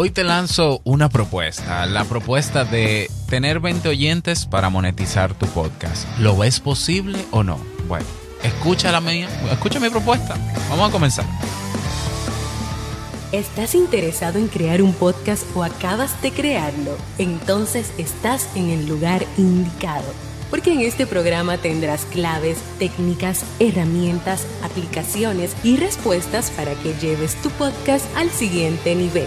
Hoy te lanzo una propuesta, la propuesta de tener 20 oyentes para monetizar tu podcast. ¿Lo ves posible o no? Bueno, escucha la mía, escucha mi propuesta. Vamos a comenzar. ¿Estás interesado en crear un podcast o acabas de crearlo? Entonces estás en el lugar indicado, porque en este programa tendrás claves, técnicas, herramientas, aplicaciones y respuestas para que lleves tu podcast al siguiente nivel.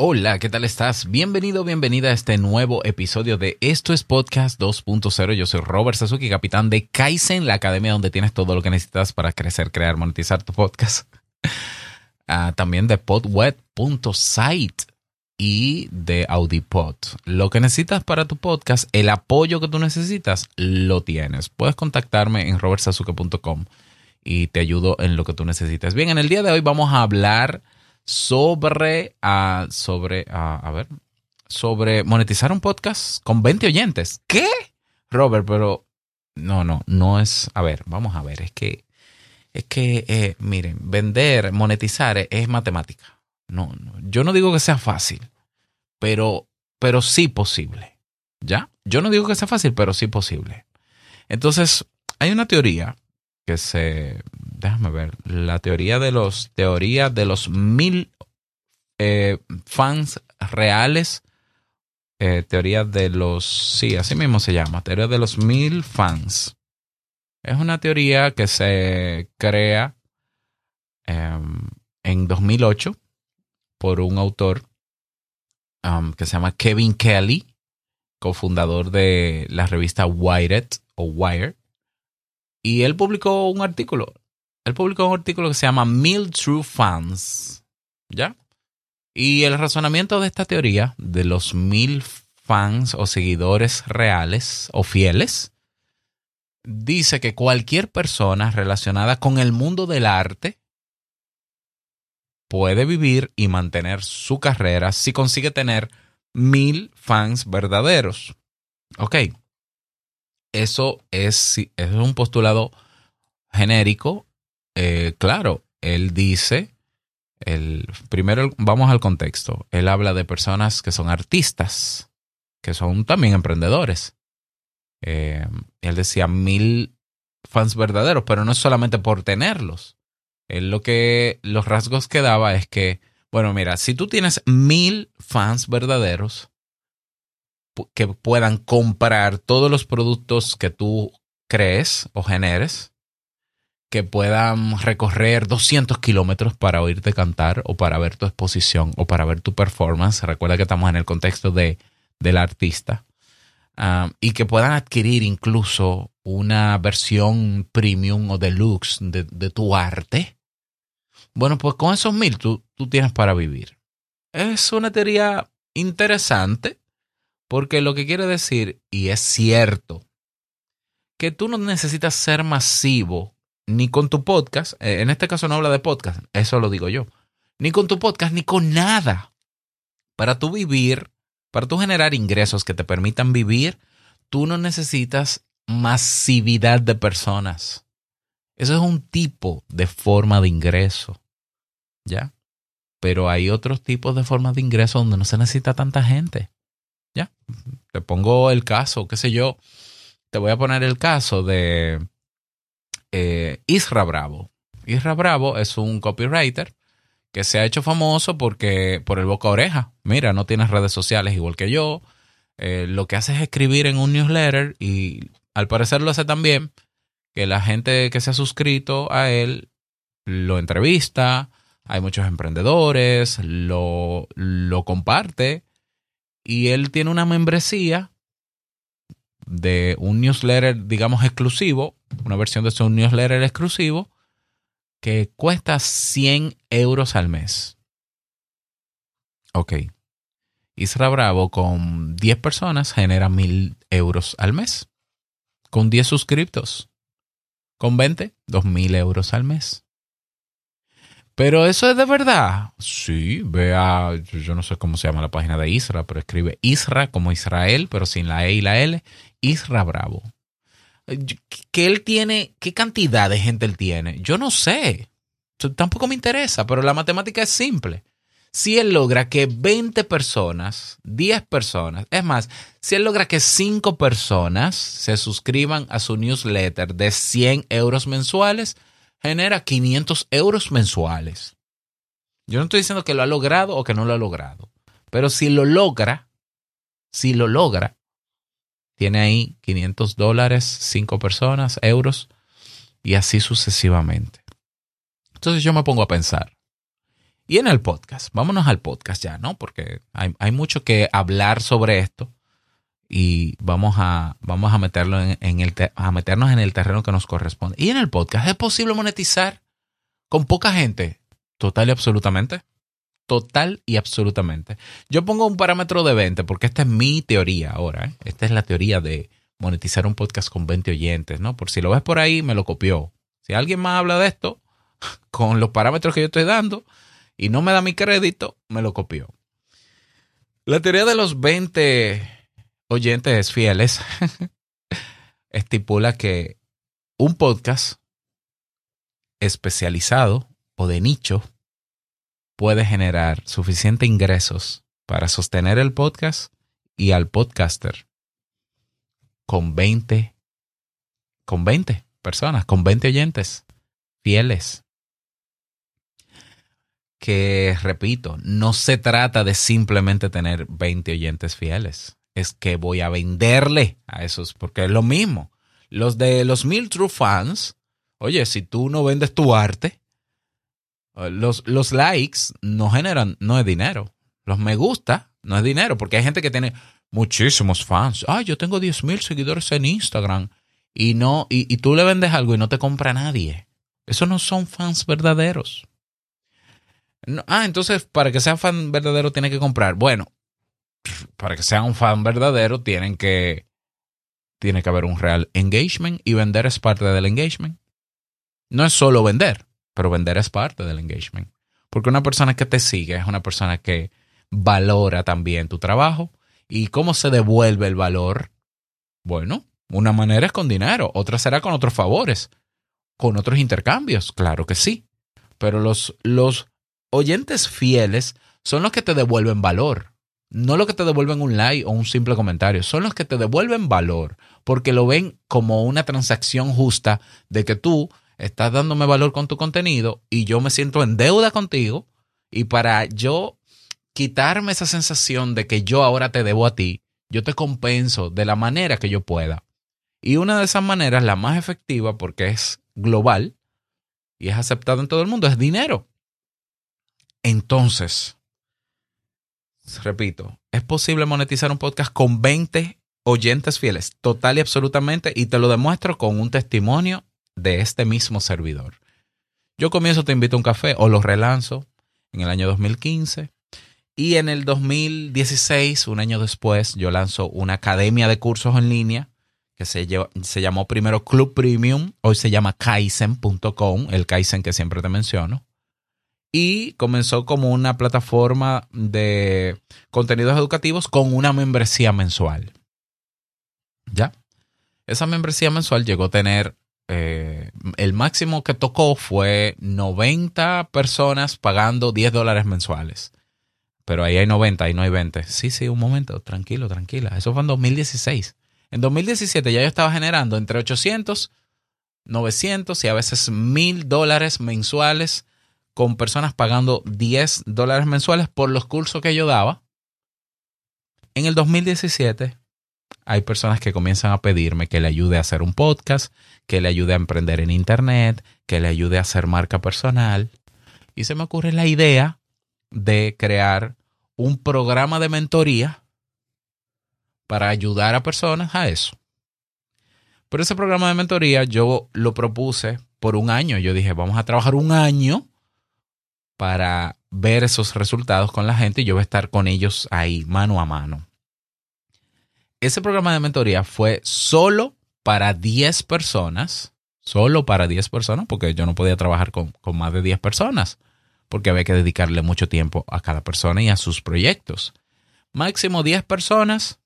Hola, ¿qué tal estás? Bienvenido, bienvenida a este nuevo episodio de Esto es Podcast 2.0. Yo soy Robert Sasuki, capitán de Kaizen, la academia donde tienes todo lo que necesitas para crecer, crear, monetizar tu podcast. Ah, también de podweb.site y de Audipod. Lo que necesitas para tu podcast, el apoyo que tú necesitas, lo tienes. Puedes contactarme en robertsasuke.com y te ayudo en lo que tú necesites. Bien, en el día de hoy vamos a hablar sobre, ah, sobre, ah, a ver, sobre monetizar un podcast con 20 oyentes. ¿Qué? Robert, pero no, no, no es, a ver, vamos a ver, es que, es que, eh, miren, vender, monetizar es, matemática. No, no, yo no digo que sea fácil, pero, pero sí posible. ¿Ya? Yo no digo que sea fácil, pero sí posible. Entonces, hay una teoría que se déjame ver, la teoría de los, teoría de los mil eh, fans reales, eh, teoría de los, sí, así mismo se llama, teoría de los mil fans. Es una teoría que se crea em, en 2008 por un autor um, que se llama Kevin Kelly, cofundador de la revista Wired o Wired. Y él publicó un artículo él publicó un artículo que se llama Mil True Fans. ¿Ya? Y el razonamiento de esta teoría, de los mil fans o seguidores reales o fieles, dice que cualquier persona relacionada con el mundo del arte puede vivir y mantener su carrera si consigue tener mil fans verdaderos. Ok. Eso es, es un postulado genérico eh, claro, él dice, el, primero vamos al contexto, él habla de personas que son artistas, que son también emprendedores. Eh, él decía mil fans verdaderos, pero no es solamente por tenerlos. Él lo que, los rasgos que daba es que, bueno, mira, si tú tienes mil fans verdaderos que puedan comprar todos los productos que tú crees o generes, que puedan recorrer 200 kilómetros para oírte cantar o para ver tu exposición o para ver tu performance. Recuerda que estamos en el contexto de, del artista. Um, y que puedan adquirir incluso una versión premium o deluxe de, de tu arte. Bueno, pues con esos mil tú, tú tienes para vivir. Es una teoría interesante porque lo que quiere decir, y es cierto, que tú no necesitas ser masivo ni con tu podcast, eh, en este caso no habla de podcast, eso lo digo yo, ni con tu podcast, ni con nada. Para tú vivir, para tú generar ingresos que te permitan vivir, tú no necesitas masividad de personas. Eso es un tipo de forma de ingreso, ¿ya? Pero hay otros tipos de formas de ingreso donde no se necesita tanta gente, ¿ya? Te pongo el caso, qué sé yo, te voy a poner el caso de eh, Isra Bravo. Isra Bravo es un copywriter que se ha hecho famoso porque por el boca a oreja. Mira, no tienes redes sociales igual que yo. Eh, lo que hace es escribir en un newsletter y al parecer lo hace también que la gente que se ha suscrito a él lo entrevista, hay muchos emprendedores, lo, lo comparte y él tiene una membresía de un newsletter, digamos, exclusivo, una versión de su newsletter exclusivo, que cuesta 100 euros al mes. Ok. Isra Bravo con 10 personas genera 1000 euros al mes. Con 10 suscriptos. Con 20, 2 mil euros al mes. Pero eso es de verdad. Sí, vea, yo no sé cómo se llama la página de Isra, pero escribe Isra como Israel, pero sin la E y la L. Isra Bravo. ¿Qué él tiene? ¿Qué cantidad de gente él tiene? Yo no sé. Tampoco me interesa, pero la matemática es simple. Si él logra que 20 personas, 10 personas, es más, si él logra que 5 personas se suscriban a su newsletter de 100 euros mensuales, genera 500 euros mensuales. Yo no estoy diciendo que lo ha logrado o que no lo ha logrado, pero si lo logra, si lo logra, tiene ahí 500 dólares, 5 personas, euros, y así sucesivamente. Entonces yo me pongo a pensar. Y en el podcast, vámonos al podcast ya, ¿no? Porque hay, hay mucho que hablar sobre esto y vamos a, vamos a, meterlo en, el, a meternos en el terreno que nos corresponde. Y en el podcast, ¿es posible monetizar con poca gente? Total y absolutamente. Total y absolutamente. Yo pongo un parámetro de 20 porque esta es mi teoría ahora. ¿eh? Esta es la teoría de monetizar un podcast con 20 oyentes, ¿no? Por si lo ves por ahí, me lo copió. Si alguien más habla de esto, con los parámetros que yo estoy dando, y no me da mi crédito, me lo copió. La teoría de los 20 oyentes fieles, estipula que un podcast especializado o de nicho puede generar suficiente ingresos para sostener el podcast y al podcaster con 20 con 20 personas, con 20 oyentes fieles. Que repito, no se trata de simplemente tener 20 oyentes fieles es que voy a venderle a esos, porque es lo mismo. Los de los mil true fans, oye, si tú no vendes tu arte, eh, los, los likes no generan, no es dinero. Los me gusta no es dinero, porque hay gente que tiene muchísimos fans. Ah, yo tengo 10 mil seguidores en Instagram y no, y, y tú le vendes algo y no te compra nadie. Esos no son fans verdaderos. ah, entonces para que sea fan verdadero tiene que comprar. Bueno, para que sea un fan verdadero, tienen que, tiene que haber un real engagement y vender es parte del engagement. No es solo vender, pero vender es parte del engagement. Porque una persona que te sigue es una persona que valora también tu trabajo. ¿Y cómo se devuelve el valor? Bueno, una manera es con dinero, otra será con otros favores, con otros intercambios, claro que sí. Pero los, los oyentes fieles son los que te devuelven valor no lo que te devuelven un like o un simple comentario, son los que te devuelven valor, porque lo ven como una transacción justa de que tú estás dándome valor con tu contenido y yo me siento en deuda contigo y para yo quitarme esa sensación de que yo ahora te debo a ti, yo te compenso de la manera que yo pueda. Y una de esas maneras, la más efectiva porque es global y es aceptado en todo el mundo, es dinero. Entonces, repito, es posible monetizar un podcast con 20 oyentes fieles, total y absolutamente, y te lo demuestro con un testimonio de este mismo servidor. Yo comienzo Te invito a un café o lo relanzo en el año 2015 y en el 2016, un año después, yo lanzo una academia de cursos en línea que se, se llamó primero Club Premium, hoy se llama Kaizen.com, el Kaizen que siempre te menciono y comenzó como una plataforma de contenidos educativos con una membresía mensual. ¿Ya? Esa membresía mensual llegó a tener, eh, el máximo que tocó fue 90 personas pagando 10 dólares mensuales. Pero ahí hay 90, ahí no hay 20. Sí, sí, un momento, tranquilo, tranquila. Eso fue en 2016. En 2017 ya yo estaba generando entre 800, 900 y a veces 1000 dólares mensuales con personas pagando 10 dólares mensuales por los cursos que yo daba. En el 2017 hay personas que comienzan a pedirme que le ayude a hacer un podcast, que le ayude a emprender en Internet, que le ayude a hacer marca personal. Y se me ocurre la idea de crear un programa de mentoría para ayudar a personas a eso. Pero ese programa de mentoría yo lo propuse por un año. Yo dije, vamos a trabajar un año para ver esos resultados con la gente y yo voy a estar con ellos ahí, mano a mano. Ese programa de mentoría fue solo para 10 personas, solo para 10 personas, porque yo no podía trabajar con, con más de 10 personas, porque había que dedicarle mucho tiempo a cada persona y a sus proyectos. Máximo 10 personas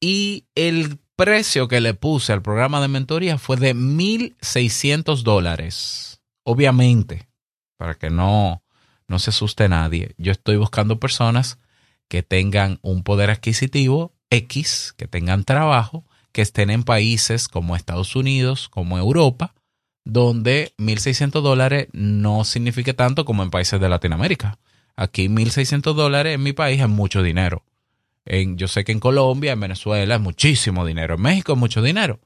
y el precio que le puse al programa de mentoría fue de 1.600 dólares. Obviamente, para que no, no se asuste nadie, yo estoy buscando personas que tengan un poder adquisitivo X, que tengan trabajo, que estén en países como Estados Unidos, como Europa, donde 1.600 dólares no signifique tanto como en países de Latinoamérica. Aquí 1.600 dólares en mi país es mucho dinero. En, yo sé que en Colombia, en Venezuela es muchísimo dinero. En México es mucho dinero.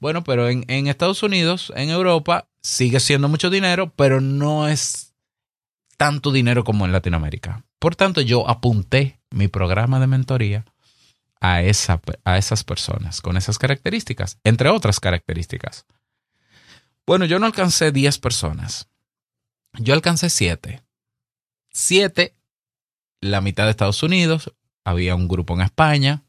Bueno, pero en Estados Unidos, en Europa, sigue siendo mucho dinero, pero no es tanto dinero como en Latinoamérica. Por tanto, yo apunté mi programa de mentoría a, esa, a esas personas con esas características, entre otras características. Bueno, yo no alcancé 10 personas. Yo alcancé 7. 7, la mitad de Estados Unidos, había un grupo en España,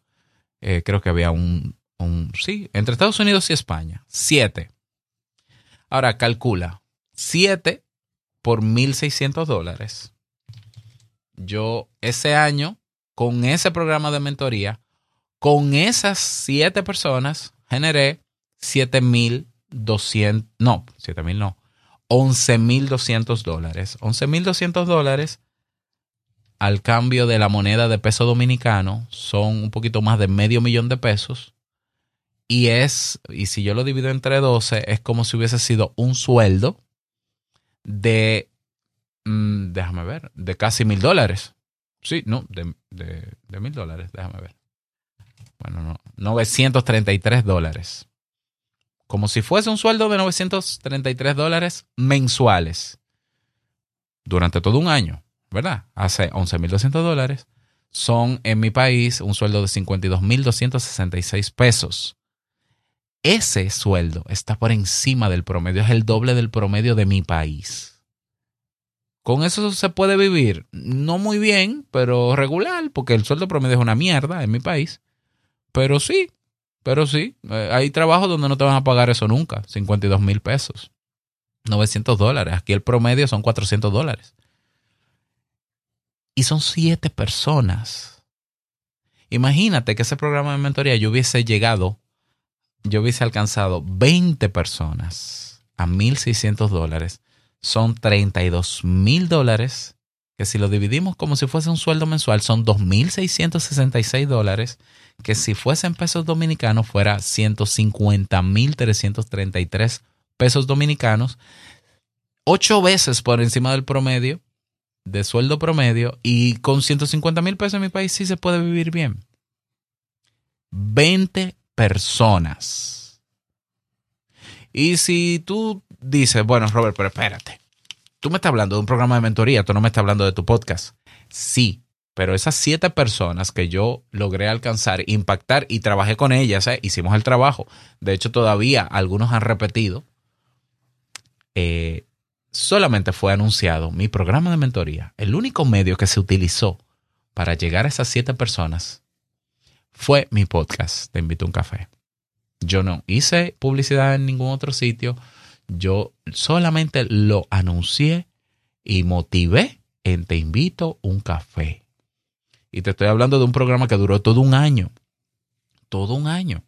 eh, creo que había un, un, sí, entre Estados Unidos y España, 7. Ahora calcula, 7 por 1.600 dólares. Yo ese año, con ese programa de mentoría, con esas 7 personas, generé 7.200, no, 7.000 no, 11.200 dólares. 11.200 dólares al cambio de la moneda de peso dominicano son un poquito más de medio millón de pesos. Y es, y si yo lo divido entre 12, es como si hubiese sido un sueldo de, mm, déjame ver, de casi mil dólares. Sí, no, de, de, mil dólares, déjame ver. Bueno, no, 933 dólares. Como si fuese un sueldo de 933 dólares mensuales durante todo un año, ¿verdad? Hace 11.200 dólares. Son en mi país un sueldo de 52.266 pesos. Ese sueldo está por encima del promedio, es el doble del promedio de mi país. Con eso se puede vivir, no muy bien, pero regular, porque el sueldo promedio es una mierda en mi país. Pero sí, pero sí, eh, hay trabajos donde no te van a pagar eso nunca, 52 mil pesos, 900 dólares. Aquí el promedio son 400 dólares. Y son siete personas. Imagínate que ese programa de mentoría yo hubiese llegado yo hubiese alcanzado 20 personas a 1.600 dólares, son 32 mil dólares, que si lo dividimos como si fuese un sueldo mensual, son 2.666 dólares, que si fuesen pesos dominicanos fuera 150.333 pesos dominicanos, ocho veces por encima del promedio, de sueldo promedio, y con 150 mil pesos en mi país sí se puede vivir bien. 20 personas. Y si tú dices, bueno, Robert, pero espérate, tú me estás hablando de un programa de mentoría, tú no me estás hablando de tu podcast. Sí, pero esas siete personas que yo logré alcanzar, impactar y trabajé con ellas, ¿eh? hicimos el trabajo. De hecho, todavía algunos han repetido. Eh, solamente fue anunciado mi programa de mentoría. El único medio que se utilizó para llegar a esas siete personas fue mi podcast, Te invito a un café. Yo no hice publicidad en ningún otro sitio, yo solamente lo anuncié y motivé en Te invito a un café. Y te estoy hablando de un programa que duró todo un año. Todo un año.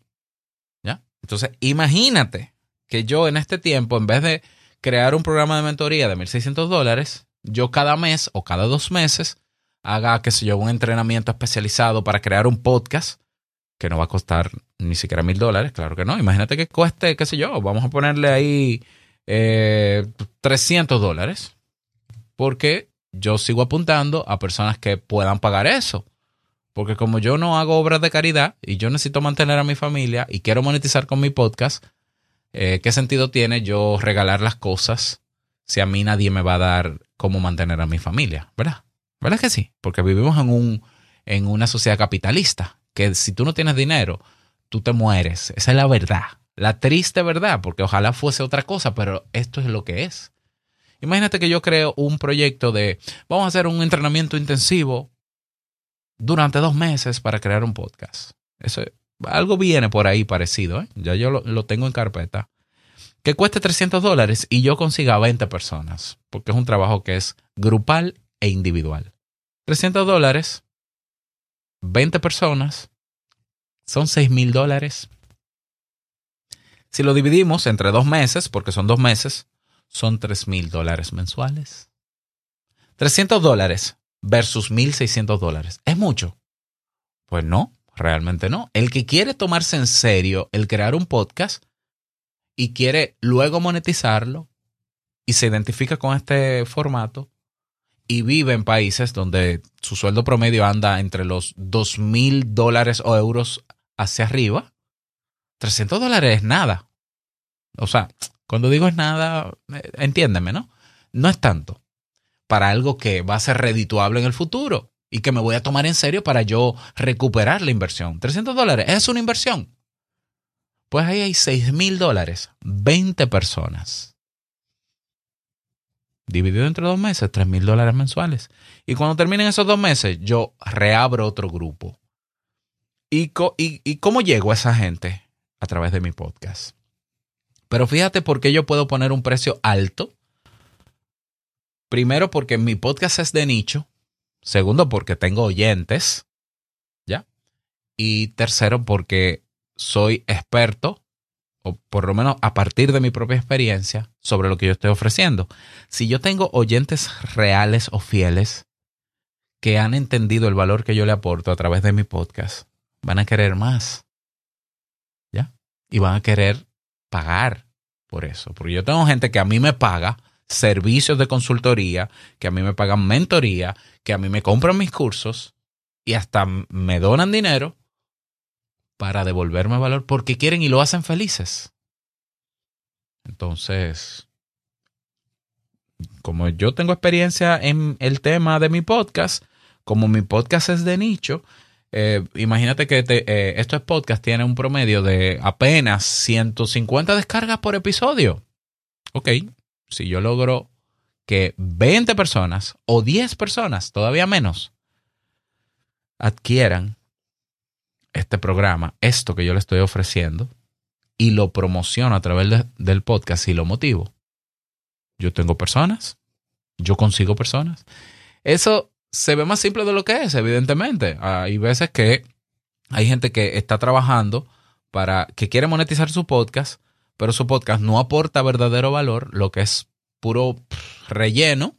¿Ya? Entonces, imagínate que yo en este tiempo, en vez de crear un programa de mentoría de 1.600 dólares, yo cada mes o cada dos meses haga, qué sé yo, un entrenamiento especializado para crear un podcast que no va a costar ni siquiera mil dólares, claro que no. Imagínate que cueste, qué sé yo, vamos a ponerle ahí 300 eh, dólares, porque yo sigo apuntando a personas que puedan pagar eso. Porque como yo no hago obras de caridad y yo necesito mantener a mi familia y quiero monetizar con mi podcast, eh, ¿qué sentido tiene yo regalar las cosas si a mí nadie me va a dar cómo mantener a mi familia? ¿Verdad? ¿Verdad que sí? Porque vivimos en, un, en una sociedad capitalista que si tú no tienes dinero, tú te mueres. Esa es la verdad. La triste verdad, porque ojalá fuese otra cosa, pero esto es lo que es. Imagínate que yo creo un proyecto de, vamos a hacer un entrenamiento intensivo durante dos meses para crear un podcast. Eso, algo viene por ahí parecido, ¿eh? ya yo lo, lo tengo en carpeta. que cueste 300 dólares y yo consiga 20 personas, porque es un trabajo que es grupal e individual. 300 dólares, 20 personas, son 6 mil dólares. Si lo dividimos entre dos meses, porque son dos meses, son 3 mil dólares mensuales. 300 dólares versus 1.600 dólares. ¿Es mucho? Pues no, realmente no. El que quiere tomarse en serio el crear un podcast y quiere luego monetizarlo y se identifica con este formato y vive en países donde su sueldo promedio anda entre los 2.000 dólares o euros hacia arriba, 300 dólares es nada. O sea, cuando digo es nada, eh, entiéndeme, ¿no? No es tanto para algo que va a ser redituable en el futuro y que me voy a tomar en serio para yo recuperar la inversión. 300 dólares es una inversión. Pues ahí hay 6 mil dólares, 20 personas. Dividido entre dos meses, 3 mil dólares mensuales. Y cuando terminen esos dos meses, yo reabro otro grupo. ¿Y, y cómo llego a esa gente? A través de mi podcast. Pero fíjate por qué yo puedo poner un precio alto Primero porque mi podcast es de nicho. Segundo porque tengo oyentes. ¿Ya? Y tercero porque soy experto, o por lo menos a partir de mi propia experiencia, sobre lo que yo estoy ofreciendo. Si yo tengo oyentes reales o fieles que han entendido el valor que yo le aporto a través de mi podcast, van a querer más. ¿Ya? Y van a querer pagar por eso. Porque yo tengo gente que a mí me paga servicios de consultoría, que a mí me pagan mentoría, que a mí me compran mis cursos y hasta me donan dinero para devolverme valor porque quieren y lo hacen felices. Entonces, como yo tengo experiencia en el tema de mi podcast, como mi podcast es de nicho, eh, imagínate que eh, estos podcasts tienen un promedio de apenas 150 descargas por episodio. Ok, si yo logro que 20 personas o 10 personas, todavía menos, adquieran este programa, esto que yo le estoy ofreciendo, y lo promociono a través del podcast y lo motivo, yo tengo personas, yo consigo personas. Eso se ve más simple de lo que es, evidentemente. Hay veces que hay gente que está trabajando para que quiere monetizar su podcast, pero su podcast no aporta verdadero valor, lo que es puro relleno,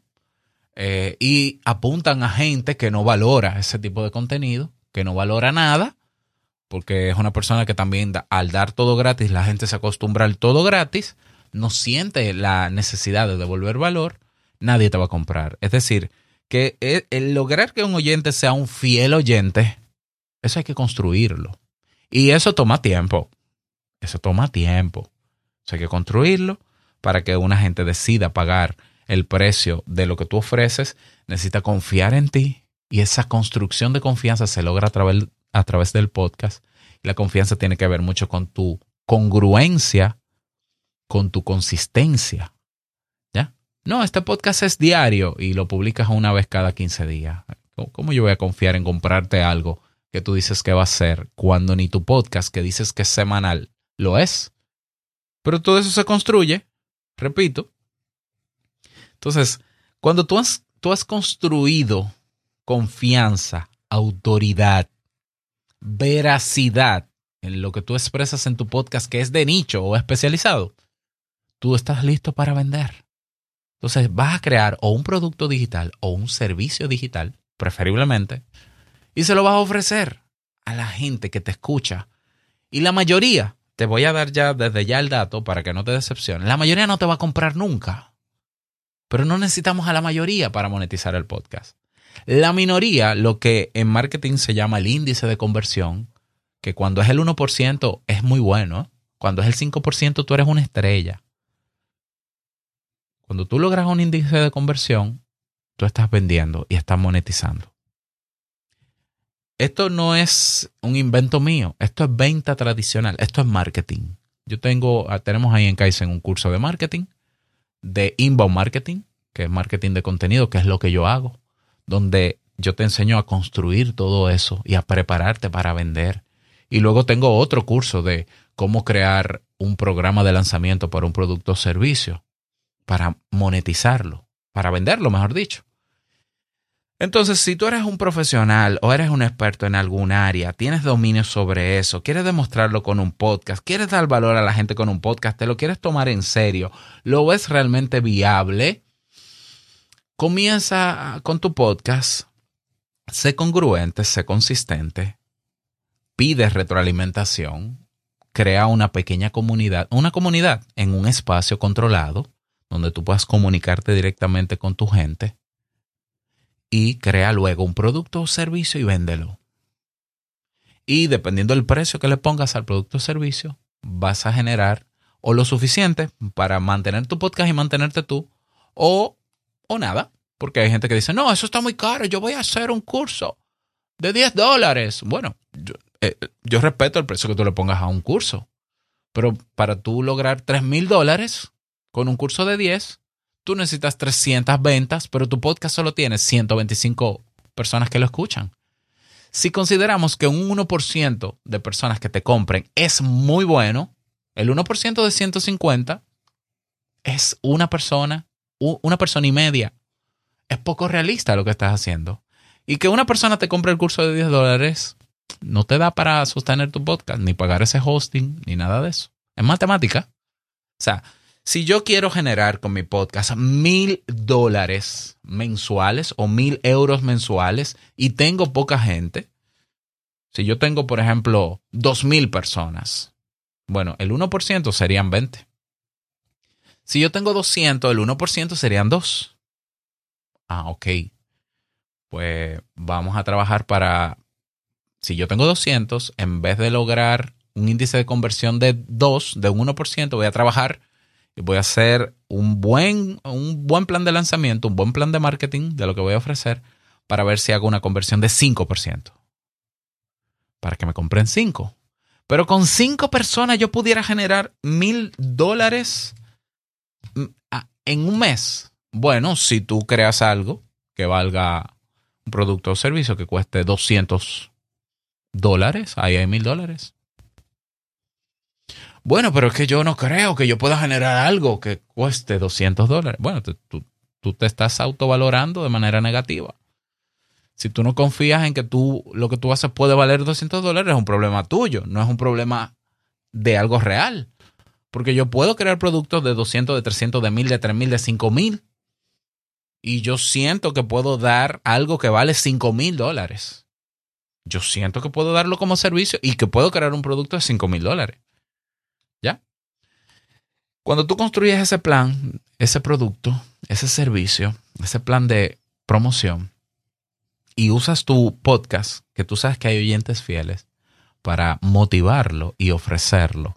eh, y apuntan a gente que no valora ese tipo de contenido, que no valora nada, porque es una persona que también al dar todo gratis, la gente se acostumbra al todo gratis, no siente la necesidad de devolver valor, nadie te va a comprar. Es decir, que el lograr que un oyente sea un fiel oyente, eso hay que construirlo. Y eso toma tiempo. Eso toma tiempo. hay que construirlo para que una gente decida pagar el precio de lo que tú ofreces. Necesita confiar en ti y esa construcción de confianza se logra a través, a través del podcast. la confianza tiene que ver mucho con tu congruencia, con tu consistencia. ¿Ya? No, este podcast es diario y lo publicas una vez cada 15 días. ¿Cómo yo voy a confiar en comprarte algo que tú dices que va a ser cuando ni tu podcast que dices que es semanal lo es? Pero todo eso se construye, repito. Entonces, cuando tú has, tú has construido confianza, autoridad, veracidad en lo que tú expresas en tu podcast que es de nicho o especializado, tú estás listo para vender. Entonces vas a crear o un producto digital o un servicio digital, preferiblemente, y se lo vas a ofrecer a la gente que te escucha. Y la mayoría, te voy a dar ya desde ya el dato para que no te decepciones, la mayoría no te va a comprar nunca. Pero no necesitamos a la mayoría para monetizar el podcast. La minoría, lo que en marketing se llama el índice de conversión, que cuando es el 1% es muy bueno, cuando es el 5% tú eres una estrella. Cuando tú logras un índice de conversión, tú estás vendiendo y estás monetizando. Esto no es un invento mío, esto es venta tradicional, esto es marketing. Yo tengo, ah, tenemos ahí en Kaizen un curso de marketing, de inbound marketing, que es marketing de contenido, que es lo que yo hago, donde yo te enseño a construir todo eso y a prepararte para vender. Y luego tengo otro curso de cómo crear un programa de lanzamiento para un producto o servicio, para monetizarlo, para venderlo, mejor dicho. Entonces, si tú eres un profesional o eres un experto en algún área, tienes dominio sobre eso, quieres demostrarlo con un podcast, quieres dar valor a la gente con un podcast, te lo quieres tomar en serio, lo ves realmente viable, comienza con tu podcast, sé congruente, sé consistente, pide retroalimentación, crea una pequeña comunidad, una comunidad en un espacio controlado donde tú puedas comunicarte directamente con tu gente y crea luego un producto o servicio y véndelo. Y dependiendo del precio que le pongas al producto o servicio, vas a generar o lo suficiente para mantener tu podcast y mantenerte tú, o, o nada. Porque hay gente que dice, no, eso está muy caro, yo voy a hacer un curso de 10 dólares. Bueno, yo, eh, yo respeto el precio que tú le pongas a un curso, pero para tú lograr 3 mil dólares con un curso de 10, tú necesitas 300 ventas, pero tu podcast solo tiene 125 personas que lo escuchan. Si consideramos que un 1% de personas que te compren es muy bueno, el 1% de 150 es una persona, una persona y media. Es poco realista lo que estás haciendo. Y que una persona te compre el curso de 10 dólares no te da para sostener tu podcast, ni pagar ese hosting, ni nada de eso. Es matemática. O sea, si yo quiero generar con mi podcast mil dólares mensuales o mil euros mensuales y tengo poca gente, si yo tengo, por ejemplo, dos mil personas, bueno, el 1% serían 20. Si yo tengo 200, el 1% serían 2. Ah, ok. Pues vamos a trabajar para, si yo tengo 200, en vez de lograr un índice de conversión de 2, de un 1%, voy a trabajar voy a hacer un buen, un buen plan de lanzamiento, un buen plan de marketing de lo que voy a ofrecer para ver si hago una conversión de 5%. Para que me compren 5. Pero con 5 personas yo pudiera generar mil dólares en un mes. Bueno, si tú creas algo que valga un producto o servicio que cueste 200 dólares, ahí hay mil dólares. Bueno, pero es que yo no creo que yo pueda generar algo que cueste 200 dólares. Bueno, tú, tú te estás autovalorando de manera negativa. Si tú no confías en que tú lo que tú haces puede valer 200 dólares, es un problema tuyo, no es un problema de algo real. Porque yo puedo crear productos de 200, de 300, de 1000, de 3000, de 5000. Y yo siento que puedo dar algo que vale 5000 dólares. Yo siento que puedo darlo como servicio y que puedo crear un producto de 5000 dólares. Cuando tú construyes ese plan, ese producto, ese servicio, ese plan de promoción y usas tu podcast, que tú sabes que hay oyentes fieles, para motivarlo y ofrecerlo,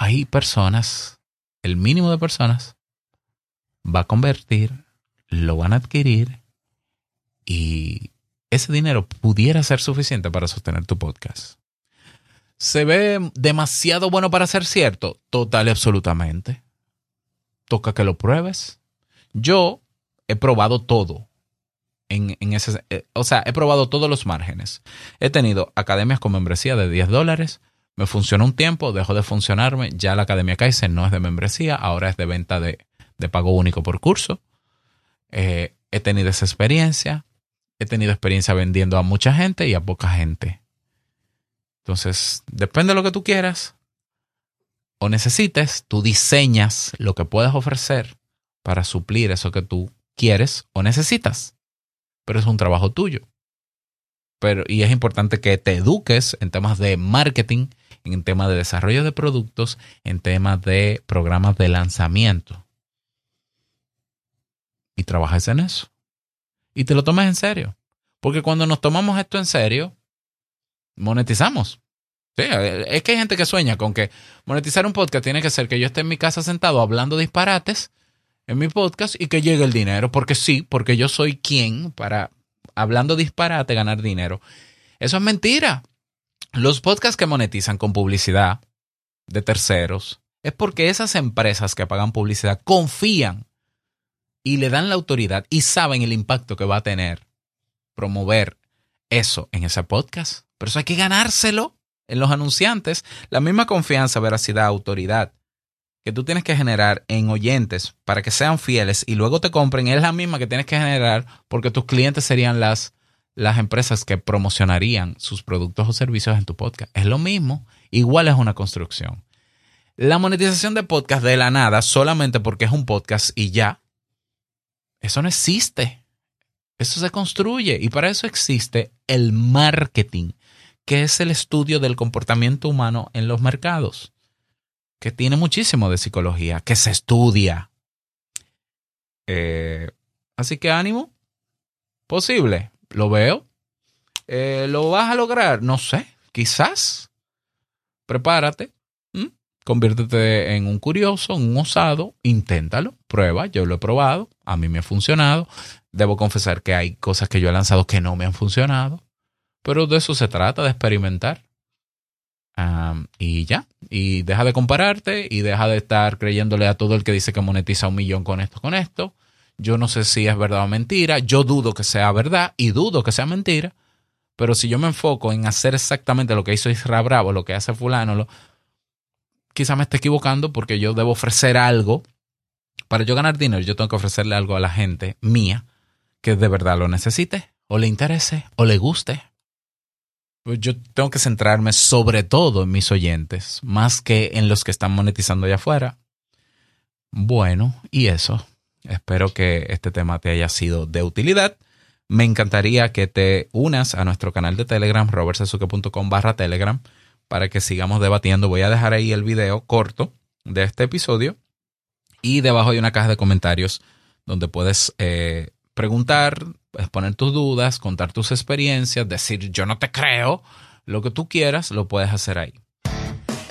hay personas, el mínimo de personas, va a convertir, lo van a adquirir y ese dinero pudiera ser suficiente para sostener tu podcast. ¿Se ve demasiado bueno para ser cierto? Total y absolutamente. Toca que lo pruebes. Yo he probado todo. En, ese, eh, o sea, he probado todos los márgenes. He tenido academias con membresía de 10 dólares. Me funcionó un tiempo, dejó de funcionarme. Ya la Academia Kaizen no es de membresía, ahora es de venta de, pago único por curso. Eh, he tenido esa experiencia. He tenido experiencia vendiendo a mucha gente y a poca gente. Entonces, depende de lo que tú quieras o necesites, tú diseñas lo que puedes ofrecer para suplir eso que tú quieres o necesitas. Pero es un trabajo tuyo. Pero, y es importante que te eduques en temas de marketing, en temas de desarrollo de productos, en temas de programas de lanzamiento. Y trabajes en eso. Y te lo tomes en serio. Porque cuando nos tomamos esto en serio, monetizamos. Sí, es que hay gente que sueña con que monetizar un podcast tiene que ser que yo esté en mi casa sentado hablando disparates en mi podcast y que llegue el dinero, porque sí, porque yo soy quien para, hablando disparate, ganar dinero. Eso es mentira. Los podcasts que monetizan con publicidad de terceros es porque esas empresas que pagan publicidad confían y le dan la autoridad y saben el impacto que va a tener promover eso en ese podcast. Pero eso hay que ganárselo. en los anunciantes, la misma confianza, veracidad, autoridad que tú tienes que generar en oyentes para que sean fieles y luego te compren es la misma que tienes que generar porque tus clientes serían las, las empresas que promocionarían sus productos o servicios en tu podcast. Es lo mismo, igual es una construcción. La monetización de podcast de la nada solamente porque es un podcast y ya, eso no existe. Eso se construye y para eso existe el marketing, que es el estudio del comportamiento humano en los mercados que tiene muchísimo de psicología, que se estudia. Eh, así que ánimo. Posible. Lo veo. Eh, ¿Lo vas a lograr? No sé. Quizás. Prepárate. Conviértete en un curioso, un osado. Inténtalo. Prueba. Yo lo he probado. A mí me ha funcionado. Debo confesar que hay cosas que yo he lanzado que no me han funcionado. Pero de eso se trata, de experimentar y ya, y deja de compararte y deja de estar creyéndole a todo el que dice que monetiza un millón con esto, con esto. Yo no sé si es verdad o mentira, yo dudo que sea verdad y dudo que sea mentira, pero si yo me enfoco en hacer exactamente lo que hizo Isra Bravo, lo que hace fulano, lo, quizá me esté equivocando porque yo debo ofrecer algo. Para yo ganar dinero, yo tengo que ofrecerle algo a la gente mía que de verdad lo necesite, o le interese, o le guste, pues yo tengo que centrarme sobre todo en mis oyentes, más que en los que están monetizando allá afuera. Bueno, y eso. Espero que este tema te haya sido de utilidad. Me encantaría que te unas a nuestro canal de Telegram, robertsesuke.com barra Telegram, para que sigamos debatiendo. Voy a dejar ahí el video corto de este episodio y debajo hay una caja de comentarios donde puedes eh, preguntar, exponer tus dudas, contar tus experiencias, decir yo no te creo, lo que tú quieras, lo puedes hacer ahí.